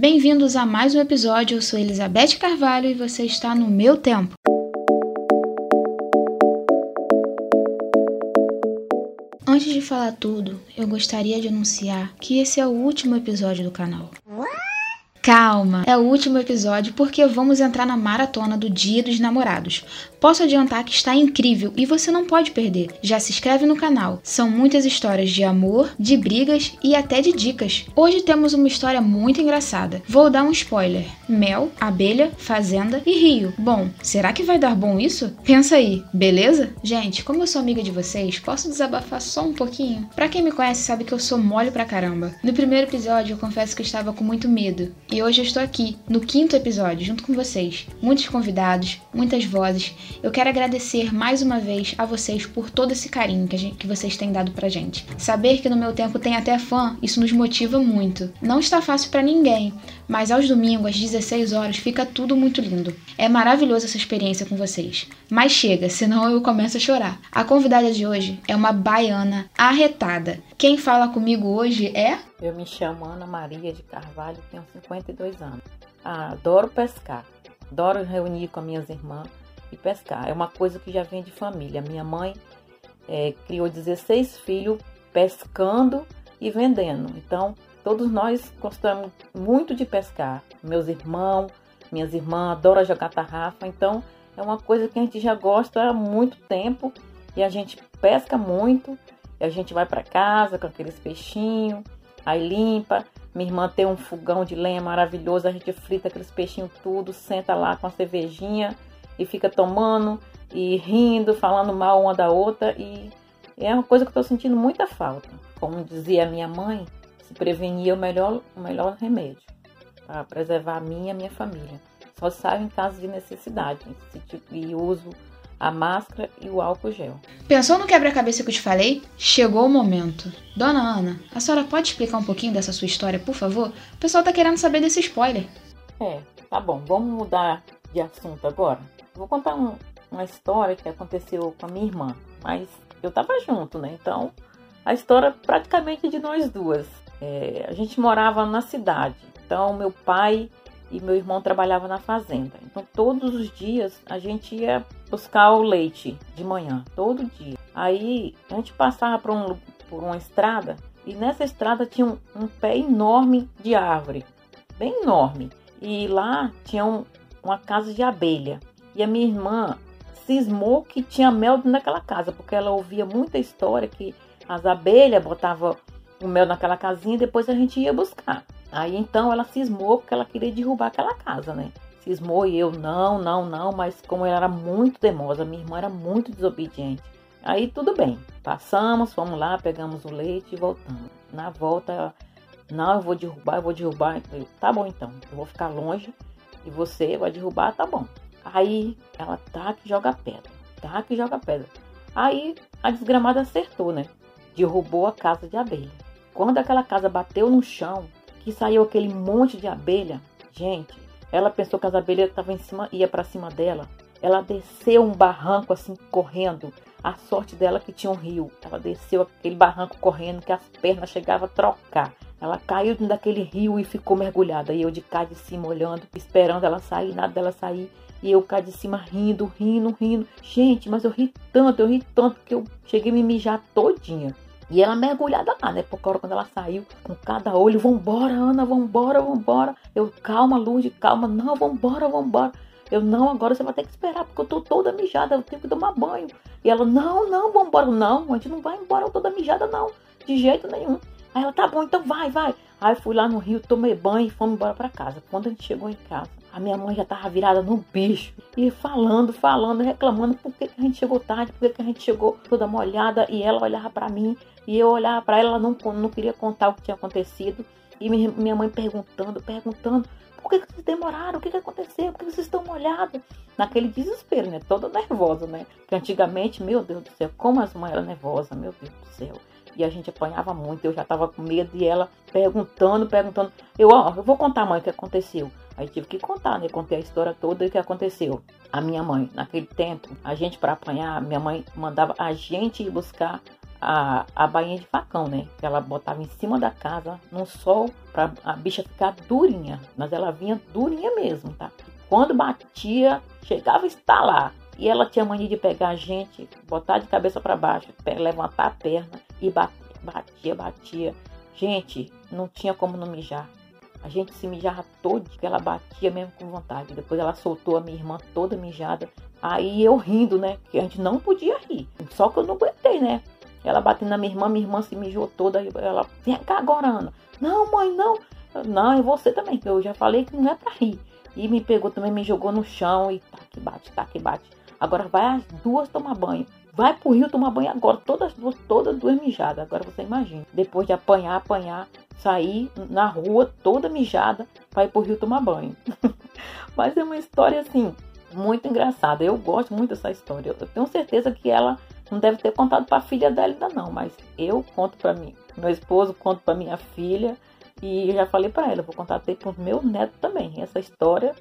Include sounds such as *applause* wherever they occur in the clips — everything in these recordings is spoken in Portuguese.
Bem-vindos a mais um episódio. Eu sou Elizabeth Carvalho e você está no meu tempo. Antes de falar tudo, eu gostaria de anunciar que esse é o último episódio do canal. Calma, é o último episódio porque vamos entrar na maratona do Dia dos Namorados. Posso adiantar que está incrível e você não pode perder. Já se inscreve no canal. São muitas histórias de amor, de brigas e até de dicas. Hoje temos uma história muito engraçada. Vou dar um spoiler: mel, abelha, fazenda e rio. Bom, será que vai dar bom isso? Pensa aí, beleza? Gente, como eu sou amiga de vocês, posso desabafar só um pouquinho? Pra quem me conhece sabe que eu sou mole pra caramba. No primeiro episódio eu confesso que estava com muito medo. E hoje eu estou aqui, no quinto episódio, junto com vocês. Muitos convidados, muitas vozes eu quero agradecer mais uma vez a vocês por todo esse carinho que, gente, que vocês têm dado pra gente. Saber que no meu tempo tem até fã, isso nos motiva muito. Não está fácil para ninguém, mas aos domingos, às 16 horas, fica tudo muito lindo. É maravilhosa essa experiência com vocês. Mas chega, senão eu começo a chorar. A convidada de hoje é uma baiana arretada. Quem fala comigo hoje é. Eu me chamo Ana Maria de Carvalho, tenho 52 anos. Adoro pescar, adoro reunir com minhas irmãs e pescar. É uma coisa que já vem de família. Minha mãe é, criou 16 filhos pescando e vendendo. Então, todos nós gostamos muito de pescar. Meus irmãos, minhas irmãs adoram jogar tarrafa. Então, é uma coisa que a gente já gosta há muito tempo e a gente pesca muito. E a gente vai para casa com aqueles peixinhos, aí limpa. Minha irmã tem um fogão de lenha maravilhoso, a gente frita aqueles peixinhos tudo, senta lá com a cervejinha e fica tomando e rindo, falando mal uma da outra e é uma coisa que eu estou sentindo muita falta. Como dizia minha mãe, se prevenir é o melhor, o melhor remédio para preservar a minha e a minha família. Só saio em caso de necessidade e uso a máscara e o álcool gel. Pensou no quebra-cabeça que eu te falei? Chegou o momento. Dona Ana, a senhora pode explicar um pouquinho dessa sua história, por favor? O pessoal tá querendo saber desse spoiler. É, tá bom. Vamos mudar de assunto agora. Vou contar um, uma história que aconteceu com a minha irmã, mas eu tava junto, né? Então, a história praticamente de nós duas. É, a gente morava na cidade, então meu pai e meu irmão trabalhavam na fazenda. Então, todos os dias a gente ia buscar o leite de manhã, todo dia. Aí a gente passava por, um, por uma estrada e nessa estrada tinha um, um pé enorme de árvore, bem enorme. E lá tinha um, uma casa de abelha. E a minha irmã cismou que tinha mel naquela casa, porque ela ouvia muita história que as abelhas botavam o mel naquela casinha e depois a gente ia buscar. Aí então ela cismou porque ela queria derrubar aquela casa, né? Cismou e eu, não, não, não, mas como ela era muito teimosa, minha irmã era muito desobediente. Aí tudo bem, passamos, fomos lá, pegamos o leite e voltamos. Na volta, não, eu vou derrubar, eu vou derrubar. Eu, tá bom então, eu vou ficar longe e você vai derrubar, tá bom. Aí ela tá que joga pedra, tá que joga pedra. Aí a desgramada acertou, né? Derrubou a casa de abelha. Quando aquela casa bateu no chão, que saiu aquele monte de abelha, gente, ela pensou que as abelhas estavam em cima, ia para cima dela. Ela desceu um barranco assim correndo. A sorte dela que tinha um rio. Ela desceu aquele barranco correndo que as pernas chegavam a trocar. Ela caiu dentro daquele rio e ficou mergulhada. E eu de cá de cima olhando, esperando ela sair, nada dela sair. E eu cá de cima rindo, rindo, rindo. Gente, mas eu ri tanto, eu ri tanto que eu cheguei a me mijar todinha. E ela mergulhada lá, né? Porque quando ela saiu, com cada olho, vambora, Ana, vambora, vambora. Eu, calma, Luz, calma, não, vambora, vambora. Eu, não, agora você vai ter que esperar, porque eu tô toda mijada, eu tenho que tomar banho. E ela, não, não, vambora. Não, a gente não vai embora, eu toda mijada, não. De jeito nenhum. Aí ela, tá bom, então vai, vai. Aí fui lá no rio, tomei banho e fomos embora para casa. Quando a gente chegou em casa, a minha mãe já tava virada no bicho. E falando, falando, reclamando por que, que a gente chegou tarde, por que, que a gente chegou toda molhada. E ela olhava para mim e eu olhava para ela, ela não, não queria contar o que tinha acontecido. E minha mãe perguntando, perguntando, por que, que vocês demoraram? O que, que aconteceu? Por que, que vocês estão molhados? Naquele desespero, né? Toda nervosa, né? Porque antigamente, meu Deus do céu, como as mães eram nervosas, meu Deus do céu e a gente apanhava muito. Eu já tava com medo e ela perguntando, perguntando. Eu, ó, eu vou contar, mãe, o que aconteceu. Aí tive que contar, né? Contei a história toda e o que aconteceu. A minha mãe, naquele tempo, a gente para apanhar, minha mãe mandava a gente ir buscar a, a bainha de facão, né? Que ela botava em cima da casa, no sol, pra a bicha ficar durinha. Mas ela vinha durinha mesmo, tá? Quando batia, chegava a estalar. E ela tinha mania de pegar a gente, botar de cabeça para baixo, levantar a perna e batia, batia, batia. Gente, não tinha como não mijar. A gente se mijava todo, que ela batia mesmo com vontade. Depois ela soltou a minha irmã toda mijada. Aí eu rindo, né? Que a gente não podia rir. Só que eu não aguentei, né? Ela batendo na minha irmã, minha irmã se mijou toda. Ela, vem cá agora, Ana. Não, mãe, não. Não, e você também, eu já falei que não é pra rir. E me pegou também, me jogou no chão e tá que bate, tá que bate. Agora vai as duas tomar banho. Vai pro rio tomar banho agora, todas duas, todas duas mijadas. Agora você imagina. Depois de apanhar, apanhar, sair na rua toda mijada ir pro rio tomar banho. *laughs* Mas é uma história assim, muito engraçada. Eu gosto muito dessa história. Eu tenho certeza que ela não deve ter contado para a filha dela ainda não, mas eu conto para mim. Meu esposo conto para minha filha e já falei para ela, vou contar até para o meu neto também. Essa história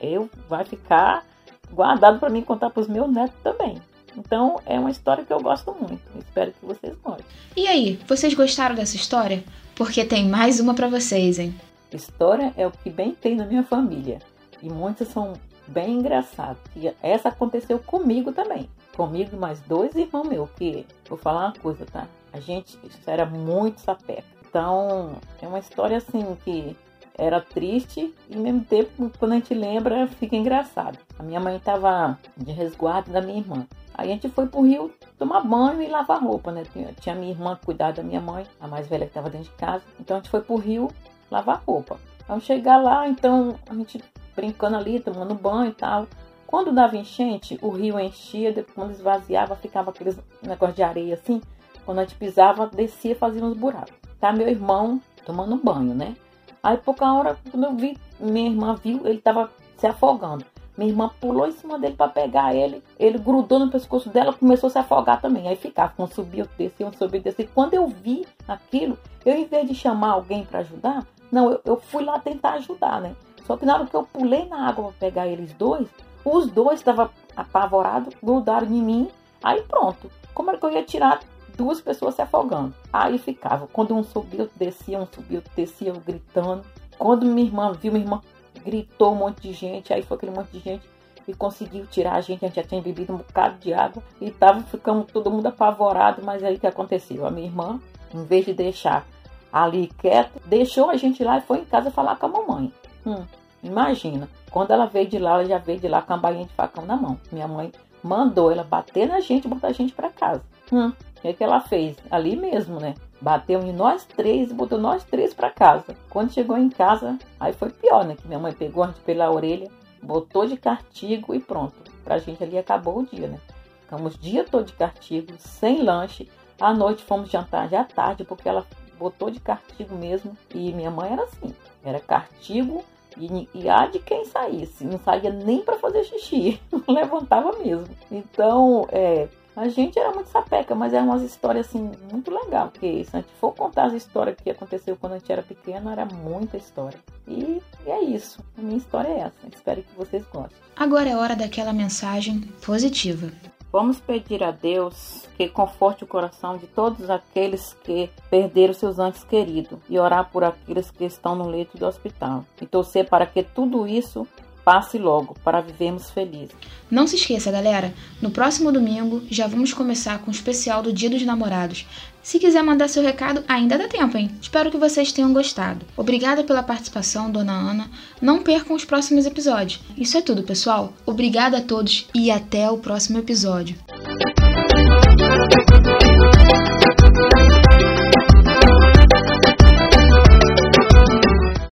eu vai ficar guardado para mim contar para os meus netos também. Então é uma história que eu gosto muito. Espero que vocês gostem. E aí, vocês gostaram dessa história? Porque tem mais uma para vocês, hein? História é o que bem tem na minha família. E muitas são bem engraçadas. E essa aconteceu comigo também. Comigo mais dois irmãos meus. Que vou falar uma coisa, tá? A gente era muito sapeca. Então é uma história assim que era triste e ao mesmo tempo, quando a gente lembra, fica engraçado. A minha mãe estava de resguardo da minha irmã. Aí a gente foi pro rio tomar banho e lavar roupa, né? Tinha, minha irmã cuidar da minha mãe, a mais velha que estava dentro de casa. Então a gente foi pro rio lavar roupa. Ao chegar lá, então a gente brincando ali, tomando banho e tal. Quando dava enchente, o rio enchia, quando esvaziava, ficava aqueles negócio de areia assim. Quando a gente pisava, descia, fazia uns buracos. Tá meu irmão tomando banho, né? Aí pouca hora, quando eu vi, minha irmã viu, ele tava se afogando. Minha irmã pulou em cima dele para pegar ele. Ele grudou no pescoço dela, começou a se afogar também. Aí ficava, um subia, descia, um subia, descia. Quando eu vi aquilo, eu em vez de chamar alguém para ajudar, não, eu, eu, fui lá tentar ajudar, né? Só que na hora que eu pulei na água para pegar eles dois, os dois estavam apavorados, grudaram em mim. Aí pronto. Como era que eu ia tirar duas pessoas se afogando? Aí ficava. Quando um subiu, descia, um subiu, descia, gritando. Quando minha irmã viu, minha irmã gritou um monte de gente, aí foi aquele monte de gente e conseguiu tirar a gente. A gente já tinha bebido um bocado de água e tava ficando todo mundo apavorado. Mas aí o que aconteceu? A minha irmã, em vez de deixar ali quieto, deixou a gente lá e foi em casa falar com a mamãe. Hum, imagina, quando ela veio de lá, ela já veio de lá com a bainha de facão na mão. Minha mãe mandou ela bater na gente e botar a gente para casa. Hum, o que, é que ela fez? Ali mesmo, né? Bateu em nós três e botou nós três para casa. Quando chegou em casa, aí foi pior, né? Que minha mãe pegou a gente pela orelha, botou de castigo e pronto. Pra gente ali acabou o dia, né? Ficamos o dia todo de castigo, sem lanche. À noite fomos jantar já tarde, porque ela botou de castigo mesmo. E minha mãe era assim: era castigo e, e há de quem saísse. Não saía nem para fazer xixi, *laughs* não levantava mesmo. Então, é, a gente era muito sapeca, mas é umas histórias assim muito legal, porque se a gente for contar as histórias que aconteceu quando a gente era pequeno, era muita história. E, e é isso. A minha história é essa. Espero que vocês gostem. Agora é hora daquela mensagem positiva. Vamos pedir a Deus que conforte o coração de todos aqueles que perderam seus antes queridos e orar por aqueles que estão no leito do hospital e torcer para que tudo isso passe logo para vivermos felizes. Não se esqueça, galera, no próximo domingo já vamos começar com o especial do Dia dos Namorados. Se quiser mandar seu recado, ainda dá tempo, hein? Espero que vocês tenham gostado. Obrigada pela participação, dona Ana. Não percam os próximos episódios. Isso é tudo, pessoal. Obrigada a todos e até o próximo episódio.